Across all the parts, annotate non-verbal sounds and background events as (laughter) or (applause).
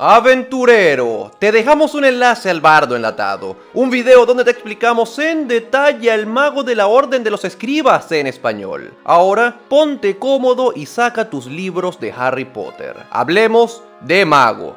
Aventurero, te dejamos un enlace al bardo enlatado, un video donde te explicamos en detalle al mago de la Orden de los Escribas en español. Ahora ponte cómodo y saca tus libros de Harry Potter. Hablemos de magos.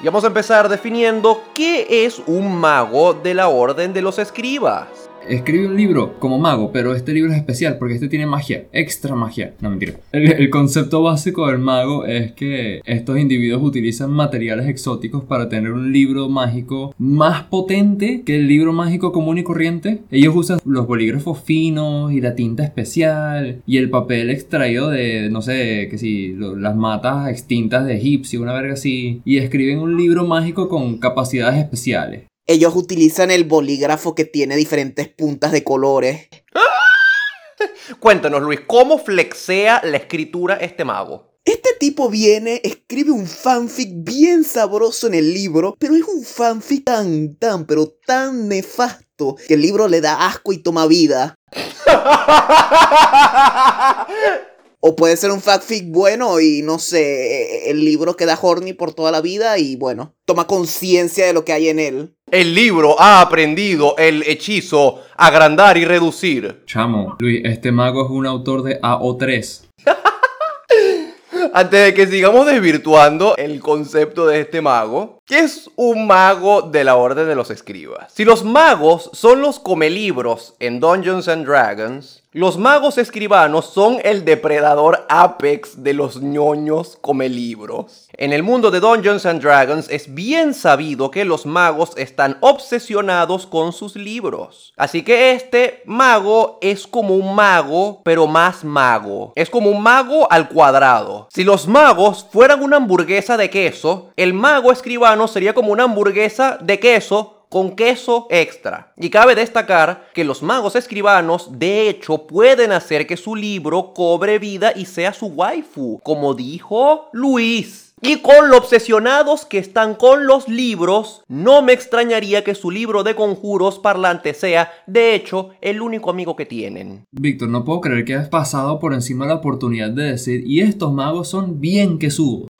Y vamos a empezar definiendo qué es un mago de la Orden de los Escribas escribe un libro como mago, pero este libro es especial porque este tiene magia, extra magia. No, mentira. El, concepto básico del mago es que estos individuos utilizan materiales exóticos para tener un libro mágico más potente que el libro mágico común y corriente. Ellos usan los bolígrafos finos y la tinta especial y el papel extraído de, no sé, que si, las matas extintas de egipcio, una verga así, y escriben un libro mágico con capacidades especiales. Ellos utilizan el bolígrafo que tiene diferentes puntas de colores. (laughs) Cuéntanos, Luis, ¿cómo flexea la escritura este mago? Este tipo viene, escribe un fanfic bien sabroso en el libro, pero es un fanfic tan, tan, pero tan nefasto que el libro le da asco y toma vida. (laughs) O puede ser un fanfic bueno y no sé, el libro queda horny por toda la vida y bueno, toma conciencia de lo que hay en él. El libro ha aprendido el hechizo agrandar y reducir. Chamo, Luis, este mago es un autor de AO3. (laughs) Antes de que sigamos desvirtuando el concepto de este mago, ¿qué es un mago de la Orden de los Escribas? Si los magos son los comelibros en Dungeons and Dragons, los magos escribanos son el depredador apex de los ñoños come libros. En el mundo de Dungeons and Dragons es bien sabido que los magos están obsesionados con sus libros. Así que este mago es como un mago, pero más mago. Es como un mago al cuadrado. Si los magos fueran una hamburguesa de queso, el mago escribano sería como una hamburguesa de queso con queso extra. Y cabe destacar que los magos escribanos de hecho pueden hacer que su libro cobre vida y sea su waifu, como dijo Luis. Y con lo obsesionados que están con los libros, no me extrañaría que su libro de conjuros parlante sea, de hecho, el único amigo que tienen. Víctor, no puedo creer que has pasado por encima la oportunidad de decir, y estos magos son bien que.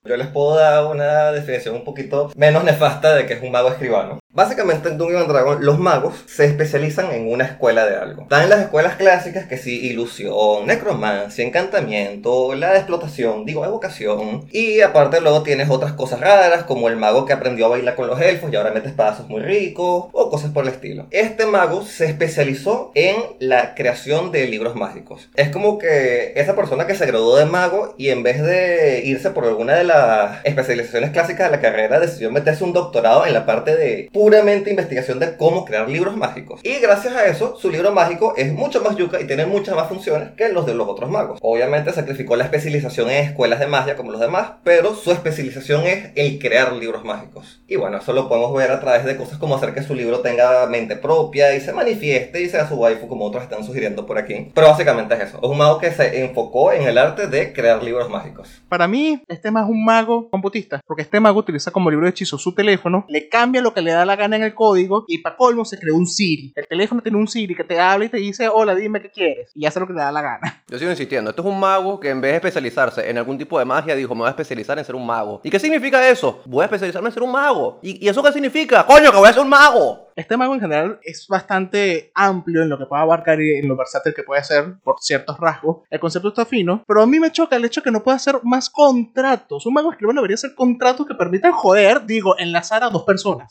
Yo les puedo dar una definición un poquito menos nefasta de que es un mago escribano. Básicamente en Dungeons Dragon los magos se especializan en una escuela de algo. Están en las escuelas clásicas que sí, ilusión, necromancia, encantamiento, la de explotación, digo, evocación. Y aparte luego tienes otras cosas raras como el mago que aprendió a bailar con los elfos y ahora mete espadazos muy ricos o cosas por el estilo. Este mago se especializó en la creación de libros mágicos. Es como que esa persona que se graduó de mago y en vez de irse por alguna de las especializaciones clásicas de la carrera decidió meterse un doctorado en la parte de puramente investigación de cómo crear libros mágicos. Y gracias a eso, su libro mágico es mucho más yuca y tiene muchas más funciones que los de los otros magos. Obviamente sacrificó la especialización en escuelas de magia como los demás, pero su especialización es el crear libros mágicos. Y bueno, eso lo podemos ver a través de cosas como hacer que su libro tenga mente propia y se manifieste y sea su waifu como otros están sugiriendo por aquí. Pero básicamente es eso. Es un mago que se enfocó en el arte de crear libros mágicos. Para mí, este más es un mago computista, porque este mago utiliza como libro de hechizo su teléfono, le cambia lo que le da la gana en el código y para colmo se creó un Siri. El teléfono tiene un Siri que te habla y te dice, hola, dime qué quieres. Y hace lo que le da la gana. (laughs) Yo sigo insistiendo, esto es un mago que en vez de especializarse en algún tipo de magia, dijo, me voy a especializar en ser un mago. ¿Y qué significa eso? Voy a especializarme en ser un mago. ¿Y, eso qué significa? Coño, que voy a ser un mago. Este mago en general es bastante amplio en lo que puede abarcar y en lo versátil que puede ser por ciertos rasgos. El concepto está fino, pero a mí me choca el hecho que no pueda hacer más contratos. Un mago escribano debería ser contratos que permitan joder, digo, enlazar a dos personas.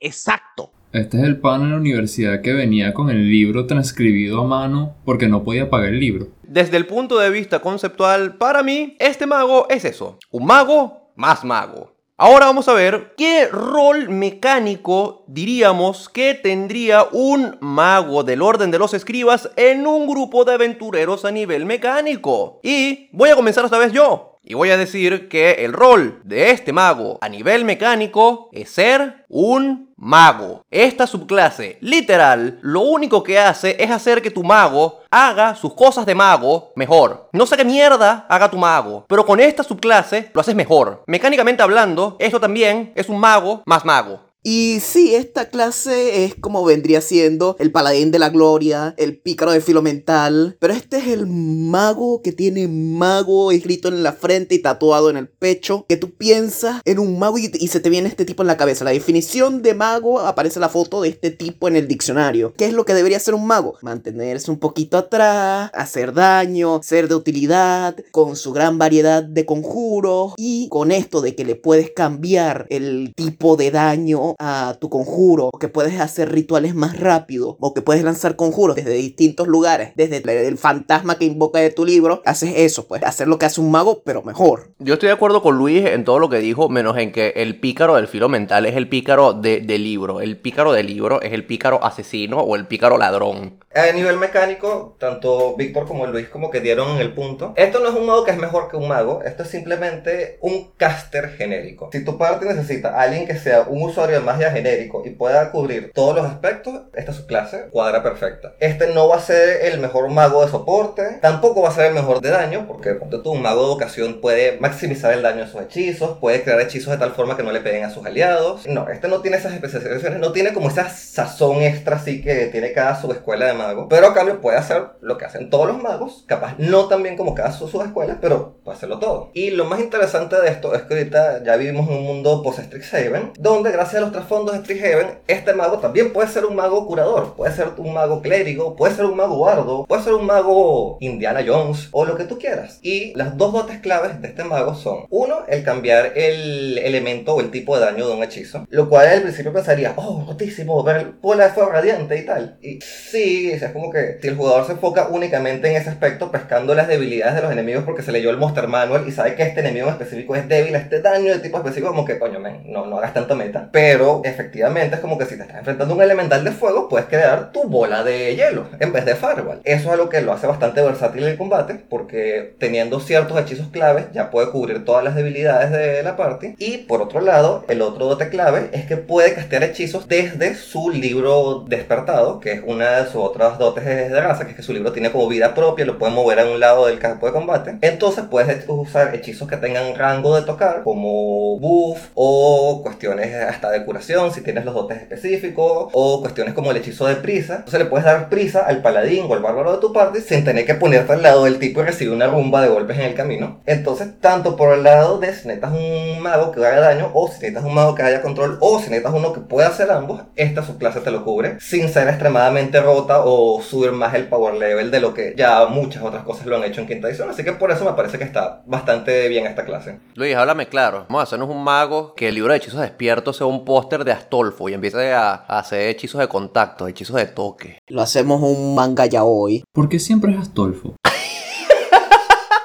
Exacto. Este es el pan en la universidad que venía con el libro transcribido a mano porque no podía pagar el libro. Desde el punto de vista conceptual, para mí, este mago es eso. Un mago más mago. Ahora vamos a ver qué rol mecánico diríamos que tendría un mago del orden de los escribas en un grupo de aventureros a nivel mecánico. Y voy a comenzar esta vez yo. Y voy a decir que el rol de este mago a nivel mecánico es ser un mago. Esta subclase, literal, lo único que hace es hacer que tu mago haga sus cosas de mago mejor. No sé qué mierda haga tu mago, pero con esta subclase lo haces mejor. Mecánicamente hablando, esto también es un mago más mago. Y sí, esta clase es como vendría siendo el paladín de la gloria, el pícaro de filo mental, pero este es el mago que tiene mago escrito en la frente y tatuado en el pecho, que tú piensas en un mago y, y se te viene este tipo en la cabeza. La definición de mago aparece la foto de este tipo en el diccionario. ¿Qué es lo que debería ser un mago? Mantenerse un poquito atrás, hacer daño, ser de utilidad, con su gran variedad de conjuros y con esto de que le puedes cambiar el tipo de daño a tu conjuro, o que puedes hacer rituales más rápido, o que puedes lanzar conjuros desde distintos lugares, desde el fantasma que invoca de tu libro, haces eso, pues hacer lo que hace un mago, pero mejor. Yo estoy de acuerdo con Luis en todo lo que dijo, menos en que el pícaro del filo mental es el pícaro de, de libro. El pícaro de libro es el pícaro asesino o el pícaro ladrón. A nivel mecánico, tanto Víctor como Luis como que dieron el punto. Esto no es un mago que es mejor que un mago, esto es simplemente un caster genérico. Si tu parte necesita a alguien que sea un usuario de magia genérico y pueda cubrir todos los aspectos, esta es su clase, cuadra perfecta. Este no va a ser el mejor mago de soporte, tampoco va a ser el mejor de daño, porque tú, un mago de vocación puede maximizar el daño de sus hechizos, puede crear hechizos de tal forma que no le peguen a sus aliados. No, este no tiene esas especializaciones, no tiene como esa sazón extra así que tiene cada subescuela de mago, pero a cambio puede hacer lo que hacen todos los magos, capaz no tan bien como cada su subescuela, pero puede hacerlo todo. Y lo más interesante de esto es que ahorita ya vivimos en un mundo post-Strixhaven, donde gracias a los trasfondos de Strixhaven, este mago también puede ser un mago curador, puede ser un mago clérigo, puede ser un mago bardo, puede ser un mago Indiana Jones o lo que tú quieras. Y las dos dotes claves de este mago son, uno, el cambiar el elemento o el tipo de daño de un hechizo, lo cual al principio pensaría, oh, rotísimo, ver bola de fuego radiante y tal. Y sí, es como que si el jugador se enfoca únicamente en ese aspecto, pescando las debilidades de los enemigos porque se leyó el Monster Manual y sabe que este enemigo en específico es débil a este daño de tipo específico, como que, coño, no, no hagas tanta meta. Pero efectivamente es como que si te estás enfrentando a un elemental de fuego, puedes crear tu bola de hielo en vez de Fireball. Eso es algo que lo hace bastante versátil el combate, porque teniendo ciertos hechizos claves ya puede cubrir todas las debilidades de la party. Y por otro lado, el otro dote clave es que puede castear hechizos desde su libro despertado, que es una de sus otras dotes de raza, que es que su libro tiene como vida propia, lo puede mover a un lado del campo de combate. Entonces puedes usar hechizos que tengan rango de tocar, como buff o cuestiones hasta de curación, si tienes los dotes específicos, o cuestiones como el hechizo de prisa. Entonces le puedes dar prisa al paladín o al bárbaro de tu parte sin tener que ponerte al lado del tipo y recibir una rumba de golpes en el camino. Entonces, tanto por el lado de si necesitas un mago que haga daño, o si necesitas un mago que haya control, o si necesitas uno que pueda hacer ambos, esta subclase te lo cubre sin ser extremadamente rota o subir más el power level de lo que ya muchas otras cosas lo han hecho en quinta edición. Así que por eso me parece que está bastante bien esta clase. Luis, háblame claro. Vamos a hacernos un mago que el libro de hechizos despierto sea un póster de Astolfo y empiece a, a hacer hechizos de contacto, hechizos de toque. Lo hacemos un manga ya hoy. ¿Por qué siempre es Astolfo? (laughs)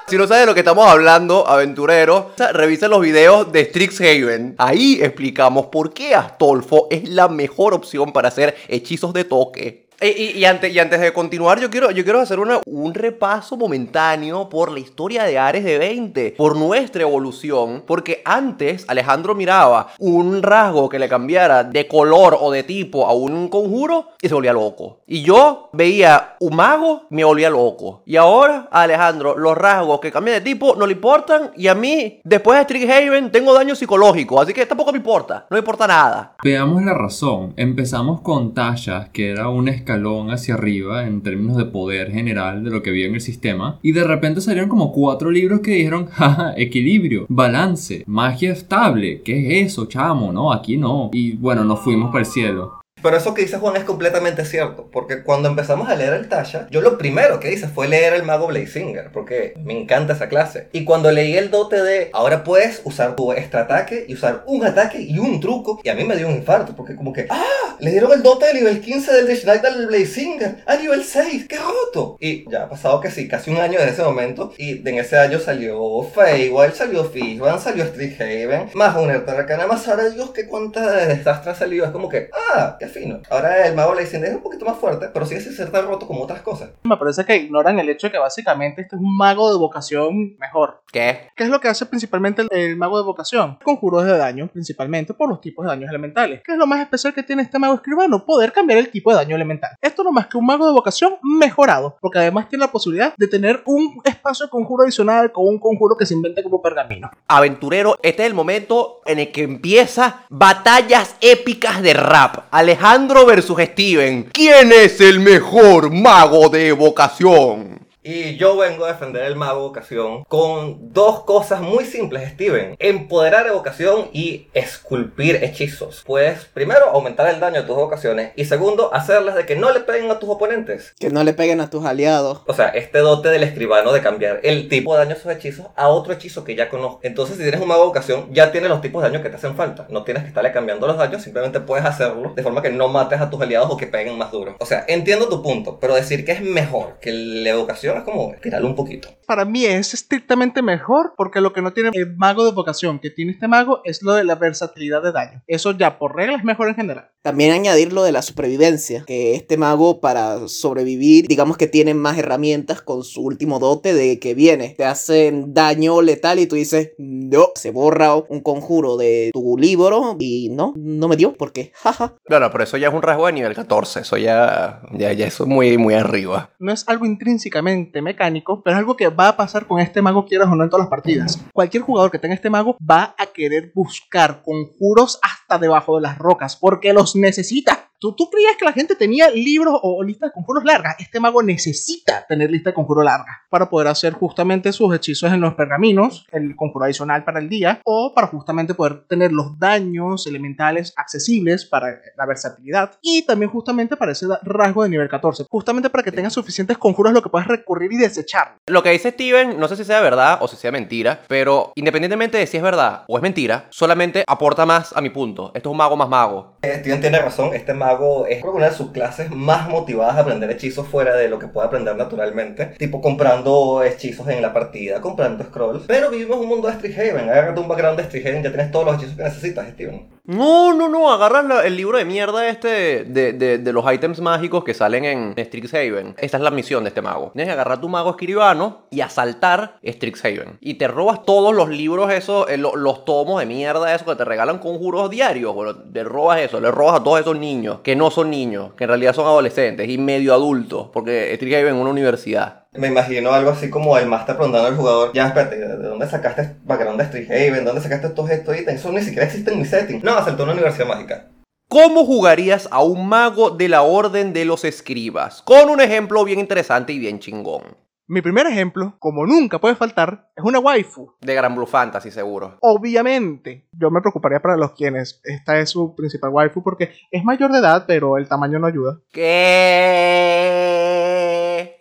Si no sabes de lo que estamos hablando, aventurero, revisa los videos de Strixhaven. Ahí explicamos por qué Astolfo es la mejor opción para hacer hechizos de toque. Y, y- y antes, y antes de continuar, yo quiero, yo quiero hacer una- un repaso momentáneo por la historia de Ares de 20, por nuestra evolución, porque antes Alejandro miraba un rasgo que le cambiara de color o de tipo a un conjuro y se volvía loco. Y yo veía un mago, me volvía loco. Y ahora, a Alejandro, los rasgos que cambian de tipo no le importan y a mí, después de Strixhaven, tengo daño psicológico, así que tampoco me importa, no me importa nada. Veamos la razón. Empezamos con Tasha, que era un escalón hacia arriba en términos de poder general de lo que había en el sistema. Y de repente salieron como cuatro libros que dijeron, (laughs) jaja, equilibrio, balance, magia estable. ¿Qué es eso, chamo? No, aquí no. Y bueno, nos fuimos para el cielo. Pero eso que dice Juan es completamente cierto, porque cuando empezamos a leer el Tasha, yo lo primero que hice fue leer el mago Blazinger, porque me encanta esa clase. Y cuando leí el dote de ahora puedes usar tu extra ataque y usar un ataque y un truco, y a mí me dio un infarto, porque como que, ¡ah! Le dieron el dote de nivel 15 del Dish Knight al Blazinger a nivel 6, ¡qué roto! Y ya ha pasado que sí, casi un año desde ese momento, y en ese año salió Feywild, salió Fishban, salió Strixhaven, más una Arcana, más ahora Dios, que cuántas desastres han salido, es como que, ¡ah! ¡Qué fino. Ahora el mago le dicen es un poquito más fuerte, pero sigue sin ser tan roto como otras cosas. Me parece que ignoran el hecho de que básicamente este es un mago de vocación mejor. ¿Qué? ¿Qué es lo que hace principalmente el, el mago de vocación? Conjuros de daño, principalmente por los tipos de daños elementales. ¿Qué es lo más especial que tiene este mago escribano? Poder cambiar el tipo de daño elemental. Esto no más que un mago de vocación mejorado, porque además tiene la posibilidad de tener un espacio de conjuro adicional con un conjuro que se inventa como pergamino. Aventurero, este es el momento en el que empieza batallas épicas de rap. Alejandro versus Steven. ¿Quién es el mejor mago de evocación? Y yo vengo a defender el mago evocación con dos cosas muy simples, Steven. Empoderar evocación y esculpir hechizos. Puedes, primero, aumentar el daño de tus evocaciones y segundo, hacerlas de que no le peguen a tus oponentes. Que no le peguen a tus aliados. O sea, este dote del escribano de cambiar el tipo de daño de sus hechizos a otro hechizo que ya conozco. Entonces, si tienes un mago de evocación, ya tienes los tipos de daño que te hacen falta. No tienes que estarle cambiando los daños, simplemente puedes hacerlo de forma que no mates a tus aliados o que peguen más duro. O sea, entiendo tu punto, pero decir que es mejor que la evocación es como tirarlo un poquito. Para mí es estrictamente mejor porque lo que no tiene el mago de vocación que tiene este mago es lo de la versatilidad de daño. Eso ya por regla es mejor en general. También añadir lo de la supervivencia, que este mago para sobrevivir, digamos que tiene más herramientas con su último dote de que viene, te hacen daño letal y tú dices, no, se borra un conjuro de tu libro y no, no me dio porque, (laughs) jaja. Bueno, pero eso ya es un rasgo de nivel 14. Eso ya, ya, ya eso es muy, muy arriba. No es algo intrínsecamente mecánico, pero es algo que va a pasar con este mago, quieras o no, en todas las partidas. Cualquier jugador que tenga este mago va a querer buscar conjuros hasta debajo de las rocas, porque los necesita. ¿Tú, ¿Tú creías que la gente tenía libros o, o listas de conjuros largas? Este mago necesita tener lista de conjuro larga para poder hacer justamente sus hechizos en los pergaminos, el conjuro adicional para el día, o para justamente poder tener los daños elementales accesibles para la versatilidad y también justamente para ese rasgo de nivel 14, justamente para que tengas suficientes conjuros lo que puedas recurrir y desechar. Lo que dice Steven, no sé si sea verdad o si sea mentira, pero independientemente de si es verdad o es mentira, solamente aporta más a mi punto. Esto es un mago más mago. Eh, Steven tiene razón, este mago es creo que una de sus clases más motivadas a aprender hechizos fuera de lo que puede aprender naturalmente. Tipo comprando hechizos en la partida, comprando scrolls. Pero vivimos un mundo de Strixhaven, agárrate un background de Strixhaven, ya tienes todos los hechizos que necesitas, Steven. No, no, no, agarras el libro de mierda este de, de- los ítems mágicos que salen en Strixhaven. Esta es la misión de este mago. Tienes que agarrar tu mago escribano y asaltar Strixhaven. Y te robas todos los libros esos, eh, lo- los tomos de mierda esos que te regalan conjuros diarios. Bueno, te robas eso, le robas a todos esos niños que no son niños, que en realidad son adolescentes y medio adultos, porque Strixhaven es una universidad. Me imagino algo así como el máster preguntando al jugador, ya espérate, ¿de dónde sacaste este background de Strixhaven? ¿Dónde sacaste estos estos ítems? Eso ni siquiera existe en mi setting. No, asaltó una universidad mágica. ¿Cómo jugarías a un mago de la Orden de los Escribas? Con un ejemplo bien interesante y bien chingón. Mi primer ejemplo, como nunca puede faltar, es una waifu. De Gran Blue Fantasy, seguro. Obviamente, yo me preocuparía para los quienes esta es su principal waifu porque es mayor de edad, pero el tamaño no ayuda. ¿Qué?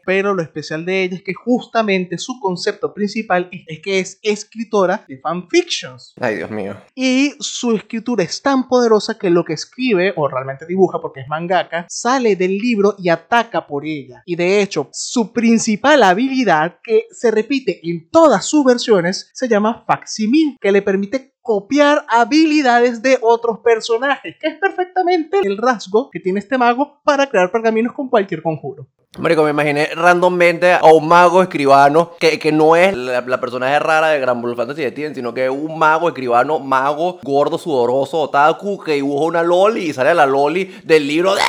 Pero lo especial de ella es que justamente su concepto principal es- es que es escritora de fanfictions. Ay, Dios mío. Y su escritura es tan poderosa que lo que escribe, o realmente dibuja porque es mangaka, sale del libro y ataca por ella. Y de hecho, su principal habilidad, que se repite en todas sus versiones, se llama facsimil, que le permite copiar habilidades de otros personajes, que es perfectamente el rasgo que tiene este mago para crear pergaminos con cualquier conjuro. Marico, me imaginé randommente a un mago escribano que, que no es la, la personaje rara de Gran Blue Fantasy de Steven, sino que es un mago escribano, mago, gordo, sudoroso, otaku, que dibuja una loli y sale la loli del libro de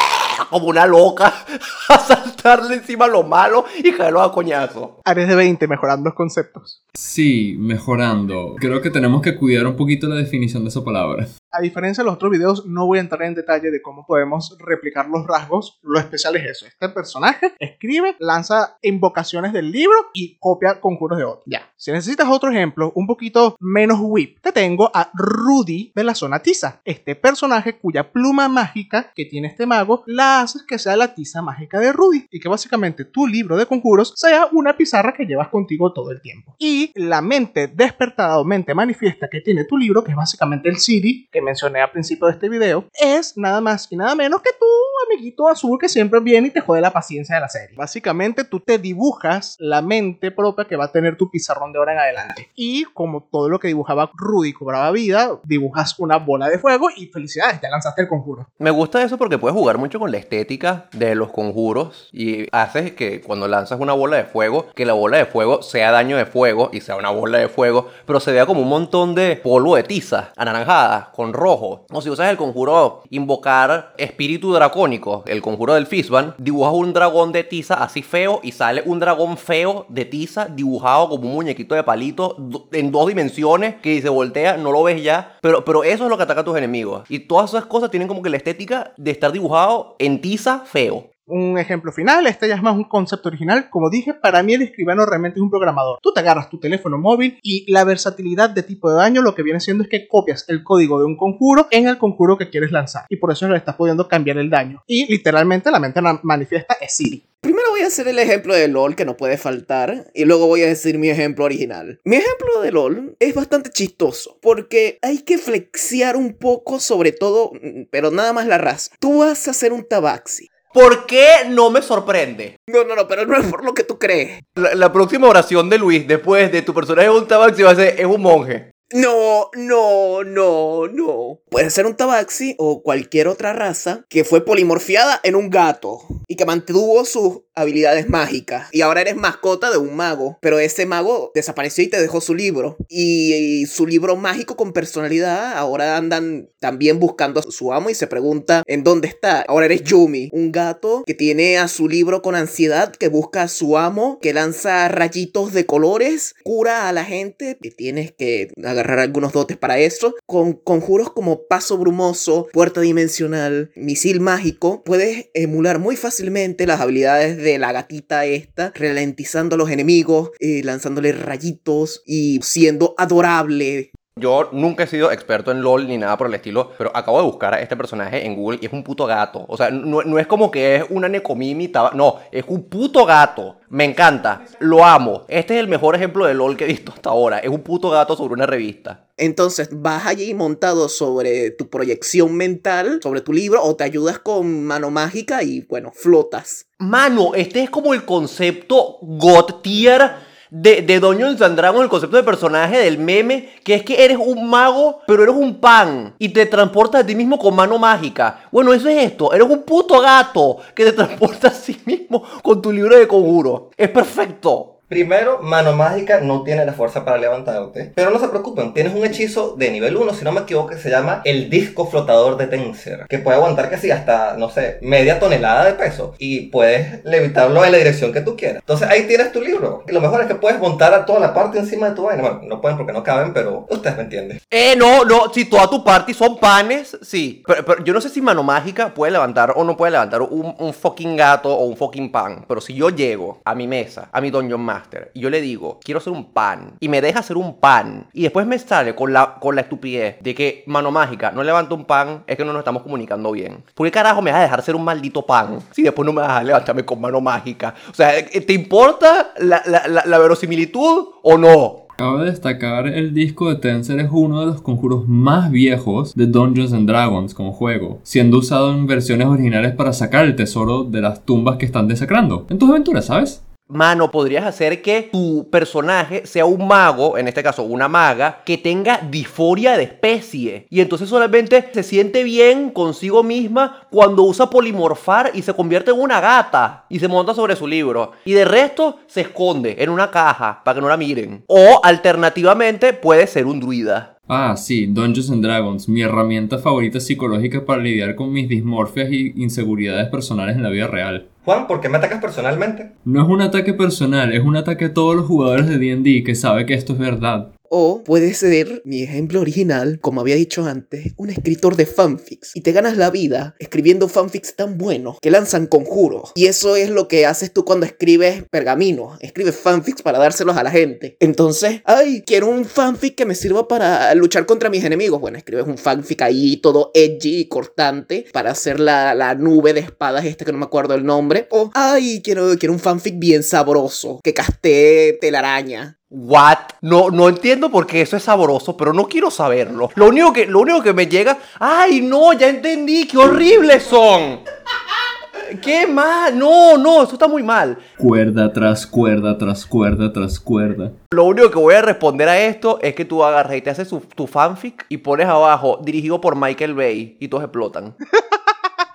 como una loca (laughs) a saltarle encima a lo malo y caerlo a coñazo. Ares de 20 mejorando los conceptos. Sí, mejorando. Creo que tenemos que cuidar un poquito la definición de esa palabra. A diferencia de los otros videos, no voy a entrar en detalle de cómo podemos replicar los rasgos. Lo especial es eso. Este personaje escribe, lanza invocaciones del libro y copia conjuros de otro. Ya. Si necesitas otro ejemplo, un poquito menos whip, te tengo a Rudy de la zona tiza. Este personaje cuya pluma mágica que tiene este mago la haces que sea la tiza mágica de Rudy. Y que básicamente tu libro de conjuros sea una pizarra que llevas contigo todo el tiempo. Y la mente despertada o mente manifiesta que tiene tu libro, que es básicamente el Siri que mencioné al principio de este video, es nada más y nada menos que tu amiguito azul que siempre viene y te jode la paciencia de la serie. Básicamente tú te dibujas la mente propia que va a tener tu pizarrón de ahora en adelante. Y como todo lo que dibujaba Rudy cobraba vida, dibujas una bola de fuego y felicidades, ya lanzaste el conjuro. Me gusta eso porque puedes jugar mucho con la estética de los conjuros y haces que cuando lanzas una bola de fuego, que la bola de fuego sea daño de fuego y sea una bola de fuego, pero se vea como un montón de polvo de tiza anaranjada con rojo. O si usas el conjuro invocar espíritu dracónico, el conjuro del Fistban, dibujas un dragón de tiza así feo y sale un dragón feo de tiza dibujado como un muñequito de palito en dos dimensiones que se voltea, no lo ves ya, pero, pero eso es lo que ataca a tus enemigos. Y todas esas cosas tienen como que la estética de estar dibujado en tiza feo. Un ejemplo final, este ya es más un concepto original. Como dije, para mí el escribano realmente es un programador. Tú te agarras tu teléfono móvil y la versatilidad de tipo de daño lo que viene siendo es que copias el código de un conjuro en el conjuro que quieres lanzar. Y por eso le estás pudiendo cambiar el daño. Y literalmente la mente manifiesta es Siri. Primero voy a hacer el ejemplo de LOL que no puede faltar y luego voy a decir mi ejemplo original. Mi ejemplo de LOL es bastante chistoso porque hay que flexear un poco sobre todo, mm, pero nada más la raza. Tú vas a hacer un tabaxi. ¿Por qué no me sorprende? No, no, no, pero no es por lo que tú crees. La, la próxima oración de Luis después de tu personaje es un tabaxi va a ser es un monje. No, no, no, no. Puede ser un tabaxi o cualquier otra raza que fue polimorfiada en un gato y que mantuvo sus habilidades mágicas. Y ahora eres mascota de un mago. Pero ese mago desapareció y te dejó su libro. Y, y su libro mágico con personalidad ahora andan también buscando a su amo y se pregunta en dónde está. Ahora eres Yumi, un gato que tiene a su libro con ansiedad, que busca a su amo, que lanza rayitos de colores, cura a la gente, que tienes que agarrar algunos dotes para eso, con conjuros como paso brumoso, puerta dimensional, misil mágico, puedes emular muy fácilmente las habilidades de la gatita esta, ralentizando a los enemigos, eh, lanzándole rayitos y siendo adorable. Yo nunca he sido experto en LOL ni nada por el estilo, pero acabo de buscar a este personaje en Google y es un puto gato. O sea, no, no es como que es una Nekomimi, no, es un puto gato. Me encanta, lo amo. Este es el mejor ejemplo de LOL que he visto hasta ahora. Es un puto gato sobre una revista. Entonces vas allí montado sobre tu proyección mental, sobre tu libro, o te ayudas con mano mágica y bueno, flotas. Mano, este es como el concepto God tier de, de Dungeons and Dragons, el concepto de personaje del meme, que es que eres un mago, pero eres un pan y te transportas a ti mismo con mano mágica. Bueno, eso es esto, eres un puto gato que te (laughs) transporta a sí mismo con tu libro de conjuro. Es perfecto. Primero, mano mágica no tiene la fuerza para levantarte. Pero no se preocupen, tienes un hechizo de nivel 1, si no me equivoco, que se llama el disco flotador de Tenser. Que puede aguantar casi hasta, no sé, media tonelada de peso. Y puedes levitarlo en la dirección que tú quieras. Entonces ahí tienes tu libro. Y lo mejor es que puedes montar a toda la parte encima de tu vaina. Bueno, no pueden porque no caben, pero ustedes me entienden. Eh, no, no, si toda tu party son panes, sí. Pero, pero yo no sé si mano mágica puede levantar o no puede levantar un, un fucking gato o un fucking pan. Pero si yo llego a mi mesa, a mi Dungeon Y yo le digo, quiero hacer un pan, y me deja hacer un pan, y después me sale con la, con la estupidez de que mano mágica no levanta un pan, es que no nos estamos comunicando bien. ¿Por qué carajo me vas a dejar ser un maldito pan si después no me vas a levantarme con mano mágica? O sea, ¿te importa la, la, verosimilitud o no? Cabe destacar el disco de Tenser es uno de los conjuros más viejos de Dungeons and Dragons como juego, siendo usado en versiones originales para sacar el tesoro de las tumbas que están desacrando en tus aventuras, ¿sabes? Mano, podrías hacer que tu personaje sea un mago, en este caso una maga, que tenga disforia de especie. Y entonces solamente se siente bien consigo misma cuando usa polimorfar y se convierte en una gata y se monta sobre su libro. Y de resto se esconde en una caja para que no la miren. O alternativamente puede ser un druida. Ah, sí, Dungeons and Dragons, mi herramienta favorita psicológica para lidiar con mis dismorfias y inseguridades personales en la vida real. Juan, ¿por qué me atacas personalmente? No es un ataque personal, es un ataque a todos los jugadores de D&D que sabe que esto es verdad. O puede ser, mi ejemplo original, como había dicho antes, un escritor de fanfics. Y te ganas la vida escribiendo fanfics tan buenos que lanzan conjuros. Y eso es lo que haces tú cuando escribes pergaminos. Escribes fanfics para dárselos a la gente. Entonces, ay, quiero un fanfic que me sirva para luchar contra mis enemigos. Bueno, escribes un fanfic ahí todo edgy y cortante para hacer la, la nube de espadas esta que no me acuerdo el nombre. O, ay, quiero, quiero un fanfic bien sabroso que castee telaraña. What? No, no entiendo por qué eso es sabroso, pero no quiero saberlo. Lo único que, lo único que me llega, ay no, ya entendí, qué horribles son. ¿Qué mal? No, no, eso está muy mal. Cuerda tras cuerda tras cuerda tras cuerda. Lo único que voy a responder a esto es que tú agarras y te haces tu fanfic y pones abajo dirigido por Michael Bay y todos explotan. (laughs)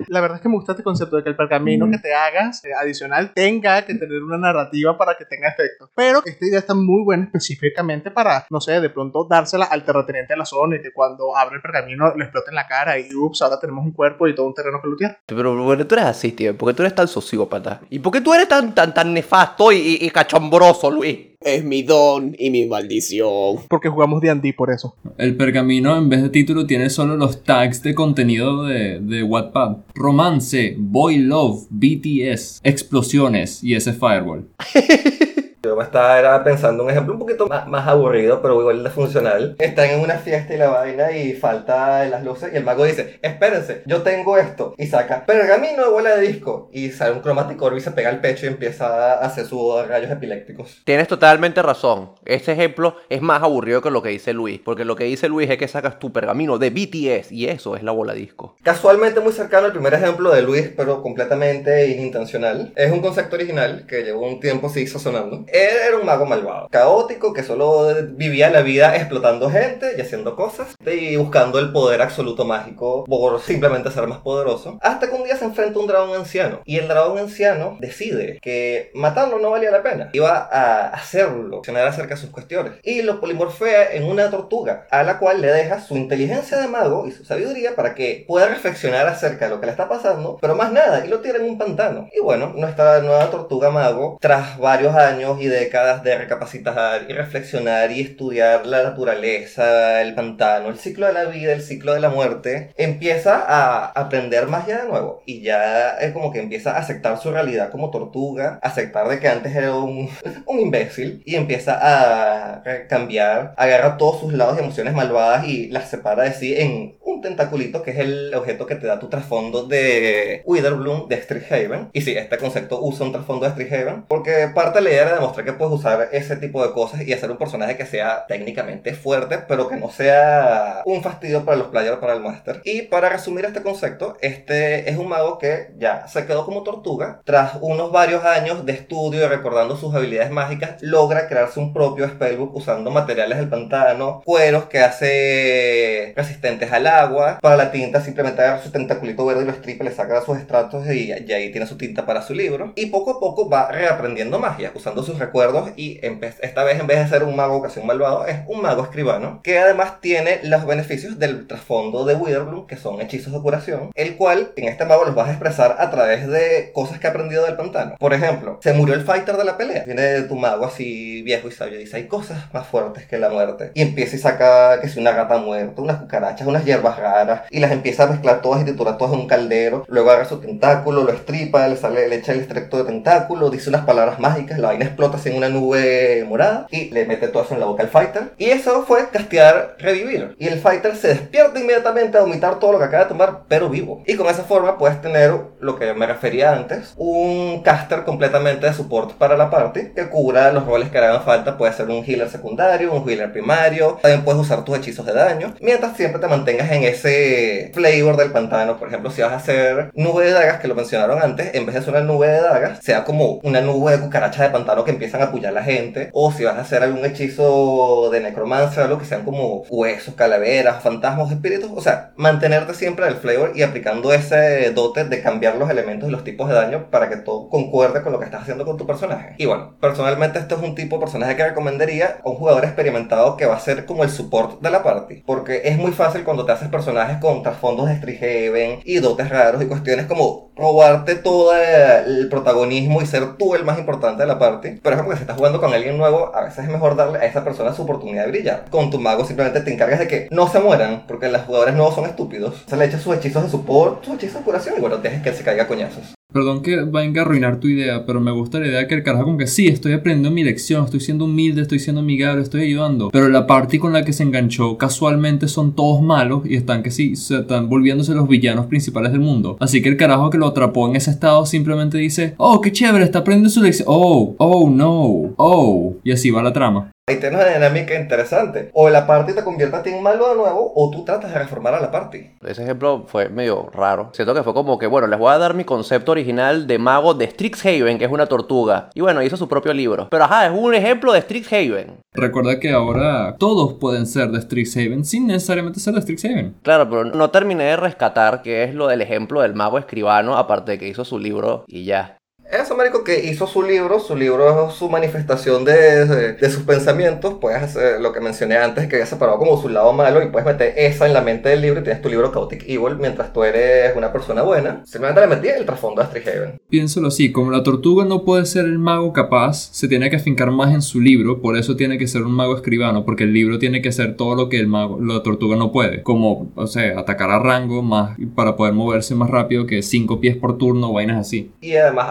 La verdad es que me gusta este concepto de que el pergamino que te hagas eh, adicional tenga que tener una narrativa para que tenga efecto. Pero esta idea está muy buena específicamente para, no sé, de pronto dársela al terrateniente de la zona y que cuando abre el pergamino le explote en la cara y ups, ahora tenemos un cuerpo y todo un terreno que lootear. Pero ¿por qué tú eres así, tío? ¿Por qué tú eres tan sociópata? ¿Y por qué tú eres tan, tan, tan nefasto y, y- y cachombroso, Luis? Es mi don y mi maldición. Porque jugamos D&D por eso. El pergamino en vez de título tiene solo los tags de contenido de, de Wattpad. Romance, Boy Love, BTS, explosiones y ese firewall. (laughs) Yo me estaba era pensando un ejemplo un poquito más, más aburrido, pero igual de funcional. Están en una fiesta y la vaina y falta las luces y el mago dice, espérense, yo tengo esto. Y saca pergamino de bola de disco. Y sale un cromático orbe y se pega al pecho y empieza a hacer sus rayos epilépticos. Tienes totalmente razón. Este ejemplo es más aburrido que lo que dice Luis. Porque lo que dice Luis es que sacas tu pergamino de BTS y eso es la bola disco. Casualmente muy cercano al primer ejemplo de Luis, pero completamente inintencional. Es un concepto original que llevó un tiempo así sonando. Era un mago malvado, caótico, que solo vivía la vida explotando gente y haciendo cosas y buscando el poder absoluto mágico por simplemente ser más poderoso. Hasta que un día se enfrenta a un dragón anciano y el dragón anciano decide que matarlo no valía la pena. Iba a hacerlo, accionar acerca de sus cuestiones y lo polimorfea en una tortuga a la cual le deja su inteligencia de mago y su sabiduría para que pueda reflexionar acerca de lo que le está pasando, pero más nada, y lo tira en un pantano. Y bueno, nuestra nueva tortuga mago, tras varios años y décadas de recapacitar y reflexionar y estudiar la naturaleza, el pantano, el ciclo de la vida, el ciclo de la muerte, empieza a aprender magia de nuevo. Y ya es como que empieza a aceptar su realidad como tortuga, aceptar de que antes era un, (laughs) un imbécil y empieza a cambiar, agarra todos sus lados y emociones malvadas y las separa de sí en tentaculito que es el objeto que te da tu trasfondo de Witherbloom de Strixhaven. Y sí, este concepto usa un trasfondo de Strixhaven porque parte de la idea era demostrar que puedes usar ese tipo de cosas y hacer un personaje que sea técnicamente fuerte, pero que no sea un fastidio para los players para el master. Y para resumir este concepto, este es un mago que ya se quedó como tortuga. Tras unos varios años de estudio y recordando sus habilidades mágicas, logra crearse un propio spellbook usando materiales del pantano, cueros que hace resistentes al agua. Para la tinta simplemente agarra su tentaculito verde y lo estripa, le saca sus estratos y, y ahí tiene su tinta para su libro. Y poco a poco va reaprendiendo magia, usando sus recuerdos y esta vez en vez de ser un mago casi un malvado, es un mago escribano que además tiene los beneficios del trasfondo de Witherbloom, que son hechizos de curación, el cual en este mago los vas a expresar a través de cosas que ha aprendido del pantano. Por ejemplo, se murió el fighter de la pelea. Viene tu mago así viejo y sabio y dice, hay cosas más fuertes que la muerte. Y empieza y saca que si una gata muerta, unas cucarachas, unas hierbas raras, y las empieza a mezclar todas y triturar todas en un caldero. Luego agarra su tentáculo, lo estripa, le, sale, le echa el extracto de tentáculo, dice unas palabras mágicas, la vaina explota así en una nube morada y le mete todo eso en la boca al fighter. Y eso fue castear revivir. Y el fighter se despierta inmediatamente a vomitar todo lo que acaba de tomar, pero vivo. Y con esa forma puedes tener lo que me refería antes, un caster completamente de support para la party que cubra los roles que hagan falta. Puede ser un healer secundario, un healer primario. También puedes usar tus hechizos de daño. Mientras siempre te mantengas en ese flavor del pantano. Por ejemplo, si vas a hacer nube de dagas, que lo mencionaron antes, en vez de hacer una nube de dagas, sea como una nube de cucarachas de pantano que empiezan a apoyar a la gente. O si vas a hacer algún hechizo de necromancia algo que sean como huesos, calaveras, fantasmas, espíritus. O sea, mantenerte siempre el flavor y aplicando ese dote de cambiar los elementos y los tipos de daño para que todo concuerde con lo que estás haciendo con tu personaje. Y bueno, personalmente este es un tipo de personaje que recomendaría a un jugador experimentado que va a ser como el support de la party. Porque es muy fácil cuando te haces personajes con trasfondos de Strixhaven y dotes raros y cuestiones como robarte todo el protagonismo y ser tú el más importante de la party. Pero es porque si estás jugando con alguien nuevo, a veces es mejor darle a esa persona su oportunidad de brillar. Con tu mago simplemente te encargas de que no se mueran, porque los jugadores nuevos son estúpidos. Se le echas sus hechizos de support, sus hechizos de curación y bueno, dejes que se caiga coñazos. Perdón que venga a arruinar tu idea, pero me gusta la idea que el carajo como que sí, estoy aprendiendo mi lección, estoy siendo humilde, estoy siendo amigable, estoy ayudando. Pero la party con la que se enganchó casualmente son todos malos y están que sí, se están volviéndose los villanos principales del mundo. Así que el carajo que lo atrapó en ese estado simplemente dice, oh, qué chévere, está aprendiendo su lección. Oh, oh, no, oh. Y así va la trama. Ahí tienes una dinámica interesante. O la party te convierte a ti en malo de nuevo, o tú tratas de reformar a la party. Ese ejemplo fue medio raro. Siento que fue como que, bueno, les voy a dar mi concepto original de mago de Strixhaven, que es una tortuga. Y bueno, hizo su propio libro. Pero ajá, es un ejemplo de Strixhaven. Recuerda que ahora todos pueden ser de Strixhaven sin necesariamente ser de Strixhaven. Claro, pero no terminé de rescatar qué es lo del ejemplo del mago escribano, aparte de que hizo su libro y ya. Eso, marico, que hizo su libro, su libro es su manifestación de, de- de sus pensamientos, puedes hacer lo que mencioné antes, que había separado como su lado malo y puedes meter esa en la mente del libro y tienes tu libro Chaotic Evil mientras tú eres una persona buena. Simplemente le metí el trasfondo a Strixhaven. Piénsalo así, como la tortuga no puede ser el mago capaz, se tiene que afincar más en su libro, por eso tiene que ser un mago escribano, porque el libro tiene que hacer todo lo que el mago, la tortuga no puede, como, o sea, atacar a rango más para poder moverse más rápido que cinco pies por turno, vainas así. Y además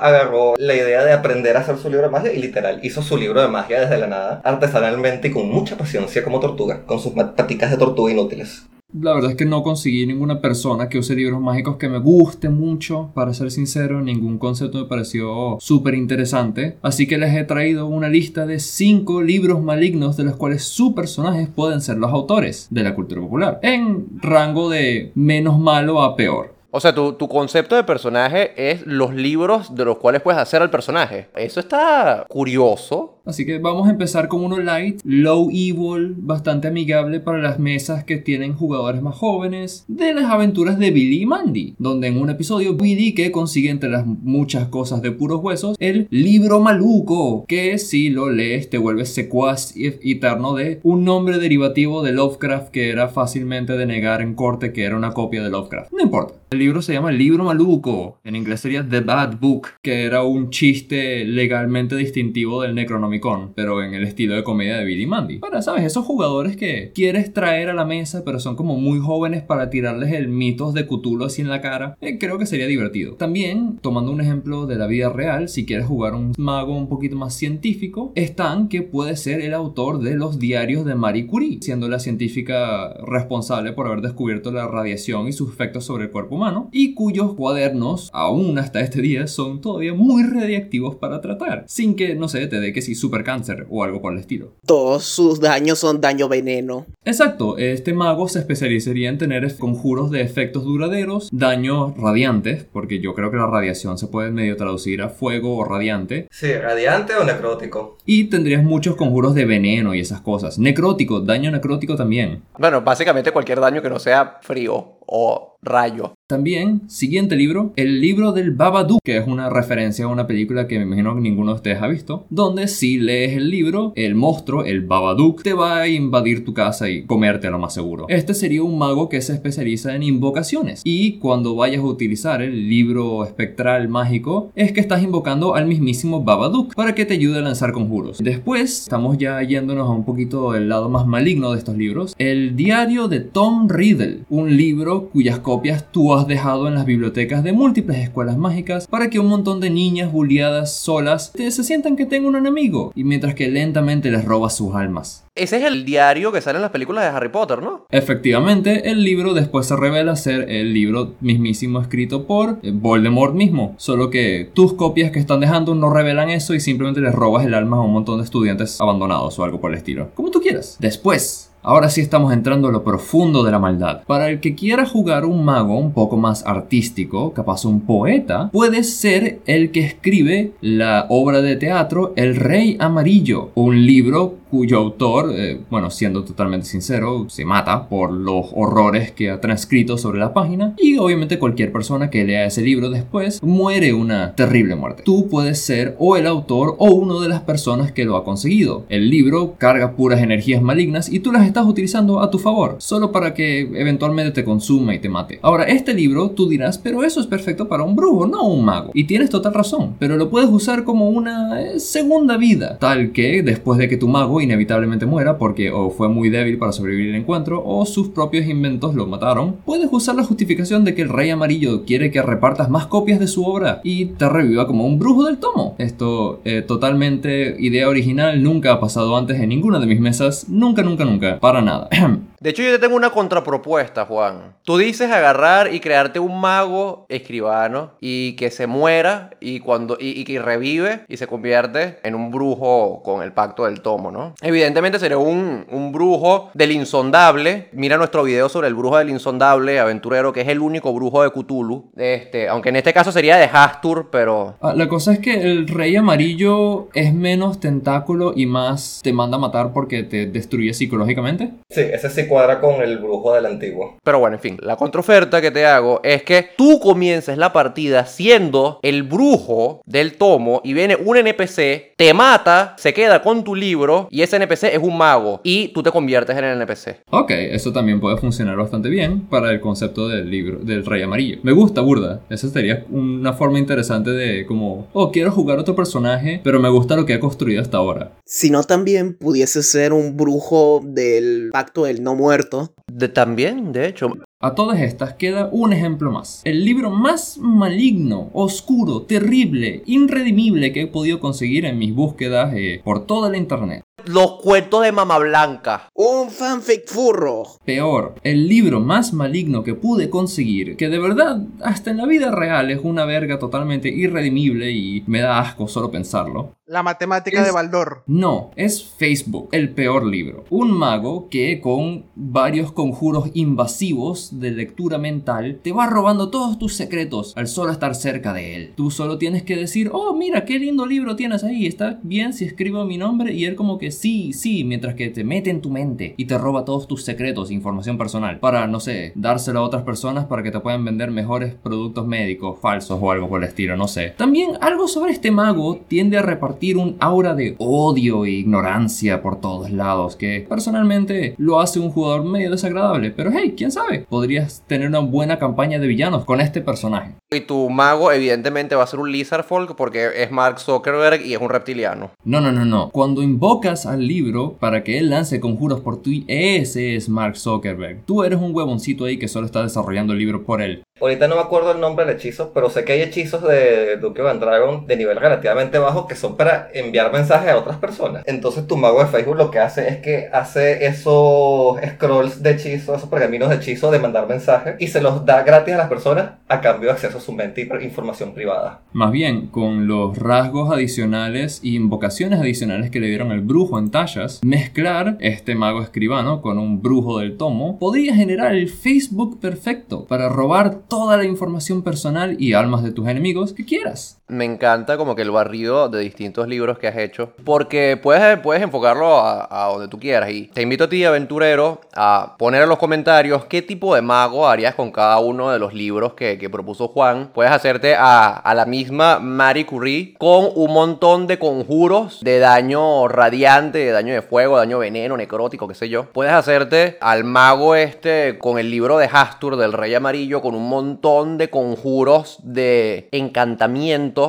la idea de aprender a hacer su libro de magia y literal hizo su libro de magia desde la nada, artesanalmente y con mucha paciencia como tortuga, con sus paticas de tortuga inútiles. La verdad es que no conseguí ninguna persona que use libros mágicos que me guste mucho, para ser sincero, ningún concepto me pareció súper interesante, así que les he traído una lista de 5 libros malignos de los cuales sus personajes pueden ser los autores de la cultura popular, en rango de menos malo a peor. O sea, tu, tu concepto de personaje es los libros de los cuales puedes hacer al personaje. Eso está curioso. Así que vamos a empezar con uno light, low evil, bastante amigable para las mesas que tienen jugadores más jóvenes, de las aventuras de Billy y Mandy, donde en un episodio Billy que consigue entre las muchas cosas de puros huesos el libro maluco, que si lo lees te vuelves secuaz y- eterno de un nombre derivativo de Lovecraft que era fácilmente de negar en corte que era una copia de Lovecraft. No importa. El libro se llama libro maluco, en inglés sería The Bad Book, que era un chiste legalmente distintivo del Necronomicon, pero en el estilo de comedia de Billy Mandy. Para, ¿sabes? Esos jugadores que quieres traer a la mesa, pero son como muy jóvenes para tirarles el mitos de Cthulhu así en la cara, eh, creo que sería divertido. También, tomando un ejemplo de la vida real, si quieres jugar un mago un poquito más científico, Stan, que puede ser el autor de los diarios de Marie Curie, siendo la científica responsable por haber descubierto la radiación y sus efectos sobre el cuerpo humano, y cuyos cuadernos, aún hasta este día, son todavía muy radiactivos para tratar, sin que, no sé, te dé que si super cáncer o algo por el estilo. Todos sus daños son daño veneno. Exacto, este mago se especializaría en tener conjuros de efectos duraderos, daños radiantes, porque yo creo que la radiación se puede medio traducir a fuego o radiante, Sí, radiante o necrótico. y tendrías muchos conjuros de veneno y esas cosas. Necrótico, daño necrótico también. Bueno, básicamente cualquier daño que no sea frío o rayo. También, siguiente libro, el libro del Babadook, que es una referencia a una película que me imagino que ninguno de ustedes ha visto, donde si lees el libro, el monstruo, el Babadook, te va a invadir tu casa y comerte a lo más seguro. Este sería un mago que se especializa en invocaciones, y cuando vayas a utilizar el libro espectral mágico, es que estás invocando al mismísimo Babadook para que te ayude a lanzar conjuros. Después, estamos ya yéndonos a un poquito del lado más maligno de estos libros, el diario de Tom Riddle, un libro cuyas copias tú has dejado en las bibliotecas de múltiples escuelas mágicas para que un montón de niñas bulliadas solas se sientan que tengo un enemigo y mientras que lentamente les robas sus almas. Ese es el diario que sale en las películas de Harry Potter, ¿no? Efectivamente, el libro después se revela ser el libro mismísimo escrito por eh, Voldemort mismo, solo que tus copias que están dejando no revelan eso y simplemente les robas el alma a un montón de estudiantes abandonados o algo por el estilo. Como tú quieras. Después, Ahora sí estamos entrando a lo profundo de la maldad. Para el que quiera jugar un mago un poco más artístico, capaz un poeta, puede ser el que escribe la obra de teatro El Rey Amarillo, un libro cuyo autor, eh, bueno, siendo totalmente sincero, se mata por los horrores que ha transcrito sobre la página y obviamente cualquier persona que lea ese libro después muere una terrible muerte. Tú puedes ser o el autor o una de las personas que lo ha conseguido. El libro carga puras energías malignas y tú las estás utilizando a tu favor, solo para que eventualmente te consuma y te mate. Ahora, este libro tú dirás, pero eso es perfecto para un brujo, no un mago. Y tienes total razón, pero lo puedes usar como una eh, segunda vida, tal que después de que tu mago inevitablemente muera porque o fue muy débil para sobrevivir el encuentro o sus propios inventos lo mataron, puedes usar la justificación de que el rey amarillo quiere que repartas más copias de su obra y te reviva como un brujo del tomo. Esto eh, totalmente idea original, nunca ha pasado antes en ninguna de mis mesas, nunca, nunca, nunca, para nada. (clears throat) De hecho, yo te tengo una contrapropuesta, Juan. Tú dices agarrar y crearte un mago escribano y que se muera y cuando y, y que revive y se convierte en un brujo con el pacto del tomo, ¿no? Evidentemente sería un, un brujo del insondable. Mira nuestro video sobre el brujo del insondable, aventurero, que es el único brujo de Cthulhu. Este, aunque en este caso sería de Hastur, pero Ah, la cosa es que el rey amarillo es menos tentáculo y más te manda a matar porque te destruye psicológicamente. Sí, ese sí cuadra con el brujo del antiguo. Pero bueno, en fin, la contraoferta que te hago es que tú comiences la partida siendo el brujo del tomo y viene un NPC, te mata, se queda con tu libro y ese NPC es un mago y tú te conviertes en el NPC. Ok, eso también puede funcionar bastante bien para el concepto del libro del rey amarillo. Me gusta, burda. Esa sería una forma interesante de como, oh, quiero jugar otro personaje, pero me gusta lo que he construido hasta ahora. Si no, también pudiese ser un brujo del pacto del no muerto. De, también, de hecho. A todas estas queda un ejemplo más. El libro más maligno, oscuro, terrible, irredimible que he podido conseguir en mis búsquedas eh, por toda la internet. Los cuentos de Mama Blanca. Un fanfic furro. Peor, el libro más maligno que pude conseguir, que de verdad hasta en la vida real es una verga totalmente irredimible y me da asco solo pensarlo. La matemática Es- de Baldor. No, es Facebook, el peor libro. Un mago que con varios conjuros invasivos de lectura mental te va robando todos tus secretos al solo estar cerca de él. Tú solo tienes que decir, oh mira, qué lindo libro tienes ahí, está bien si escribo mi nombre y él como que sí, sí, mientras que te mete en tu mente y te roba todos tus secretos e información personal para, no sé, dárselo a otras personas para que te puedan vender mejores productos médicos falsos o algo por el estilo, no sé. También algo sobre este mago tiende a repartir un aura de odio e ignorancia por todos lados que personalmente lo hace un jugador medio desagradable, pero hey, quién sabe, podrías tener una buena campaña de villanos con este personaje. Y tu mago evidentemente va a ser un Lizard Folk porque es Mark Zuckerberg y es un reptiliano. No, no, no, no. Cuando invocas al libro para que él lance conjuros por ti, ese es Mark Zuckerberg. Tú eres un huevoncito ahí que solo está desarrollando el libro por él. Ahorita no me acuerdo el nombre del hechizo, pero sé que hay hechizos de Duke of Dragon de nivel relativamente bajo que son para enviar mensajes a otras personas. Entonces tu mago de Facebook lo que hace es que hace esos scrolls de hechizo, esos pergaminos de hechizo de mandar mensajes y se los da gratis a las personas a cambio de acceso a su mente y información privada. Más bien, con los rasgos adicionales y invocaciones adicionales que le dieron el brujo en tallas, mezclar este mago escribano con un brujo del tomo podría generar el Facebook perfecto para robar toda la información personal y almas de tus enemigos que quieras. Me encanta como que el barrido de distintos libros que has hecho. Porque puedes, puedes enfocarlo a, donde tú quieras. Y te invito a ti, aventurero, a poner en los comentarios qué tipo de mago harías con cada uno de los libros que, que propuso Juan. Puedes hacerte a, a la misma Marie Curie con un montón de conjuros de daño radiante, de daño de fuego, daño veneno, necrótico, qué sé yo. Puedes hacerte al mago este con el libro de Hastur del Rey Amarillo con un montón de conjuros de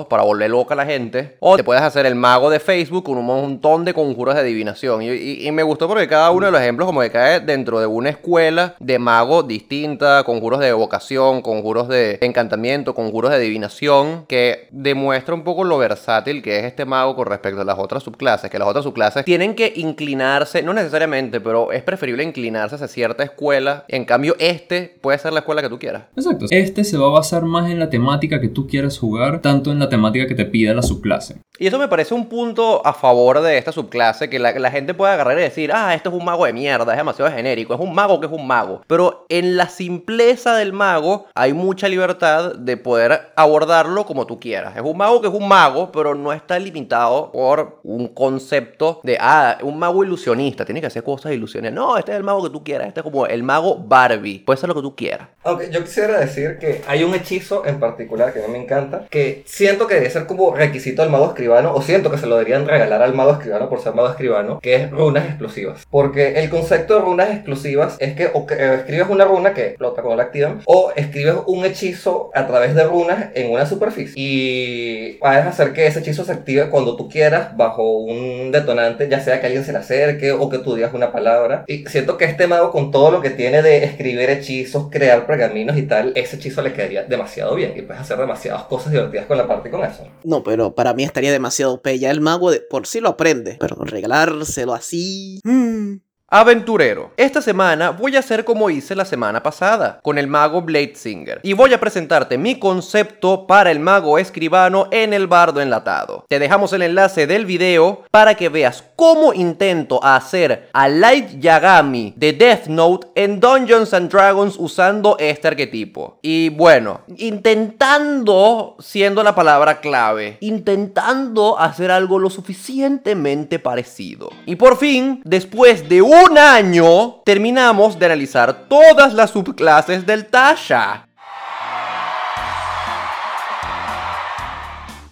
para volver loca a la gente. O te puedes hacer el mago de Facebook con un montón de conjuros de adivinación. Y, y- y me gustó porque cada uno de los ejemplos como que cae dentro de una escuela de mago distinta, conjuros de evocación, conjuros de encantamiento, conjuros de adivinación, que demuestra un poco lo versátil que es este mago con respecto a las otras subclases, que las otras subclases tienen que inclinarse, no necesariamente, pero es preferible inclinarse hacia cierta escuela. En cambio, este puede ser la escuela que tú quieras. Exacto. Este se va a basar más en la temática que tú quieras jugar, tanto en la temática que te pida la subclase. Y eso me parece un punto a favor de esta subclase, que la, la gente puede agarrar y decir, ah, esto es un mago de mierda, es demasiado genérico, es un mago que es un mago. Pero en la simpleza del mago hay mucha libertad de poder abordarlo como tú quieras. Es un mago que es un mago, pero no está limitado por un concepto de, ah, un mago ilusionista, tiene que hacer cosas ilusiones. No, este es el mago que tú quieras, este es como el mago Barbie, puede ser lo que tú quieras. Aunque yo quisiera decir que hay un hechizo en particular que a mí me encanta, que siento que debe ser como requisito del mago escribano, o siento que se lo deberían regalar al mago escribano por ser mago escribano, que es runas explosivas. Porque el concepto de runas explosivas es que o que, eh, escribes una runa que explota cuando la activan, o escribes un hechizo a través de runas en una superficie. Y puedes hacer que ese hechizo se active cuando tú quieras, bajo un detonante, ya sea que alguien se le acerque o que tú digas una palabra. Y siento que este mago, con todo lo que tiene de escribir hechizos, crear pergaminos y tal, ese hechizo le quedaría demasiado bien. Y puedes hacer demasiadas cosas divertidas con la parte y con eso. No, pero para mí estaría demasiado pe. Ya el mago de por sí lo aprende. Pero regalárselo así. mm, Aventurero, esta semana voy a hacer como hice la semana pasada, con el mago Bladesinger, y voy a presentarte mi concepto para el mago escribano en el bardo enlatado. Te dejamos el enlace del video para que veas cómo intento hacer a Light Yagami de Death Note en Dungeons and Dragons usando este arquetipo. Y bueno, intentando, siendo la palabra clave, intentando hacer algo lo suficientemente parecido. Y por fin, después de un un año terminamos de analizar todas las subclases del Tasha.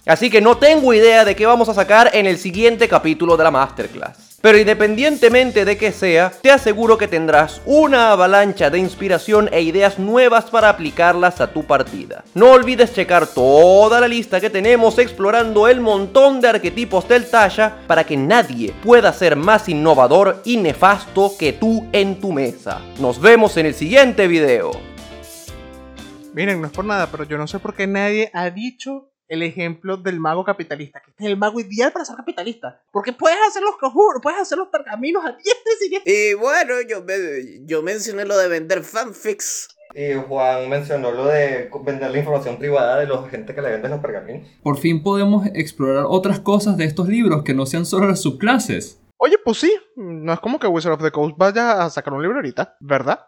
Así que no tengo idea de qué vamos a sacar en el siguiente capítulo de la Masterclass. Pero independientemente de que sea, te aseguro que tendrás una avalancha de inspiración e ideas nuevas para aplicarlas a tu partida. No olvides checar toda la lista que tenemos explorando el montón de arquetipos del Tasha para que nadie pueda ser más innovador y nefasto que tú en tu mesa. Nos vemos en el siguiente video. Miren, no es por nada, pero yo no sé por qué nadie ha dicho el ejemplo del mago capitalista, que es el mago ideal para ser capitalista. Porque puedes hacer los conjuros, puedes hacer los pergaminos a diestra y Y bueno, yo, yo mencioné lo de vender fanfics. Y Juan mencionó lo de vender la información privada de los gente que le venden los pergaminos. Por fin podemos explorar otras cosas de estos libros que no sean solo las subclases. Oye, pues sí, no es como que Wizard of the Coast vaya a sacar un libro ahorita, ¿verdad?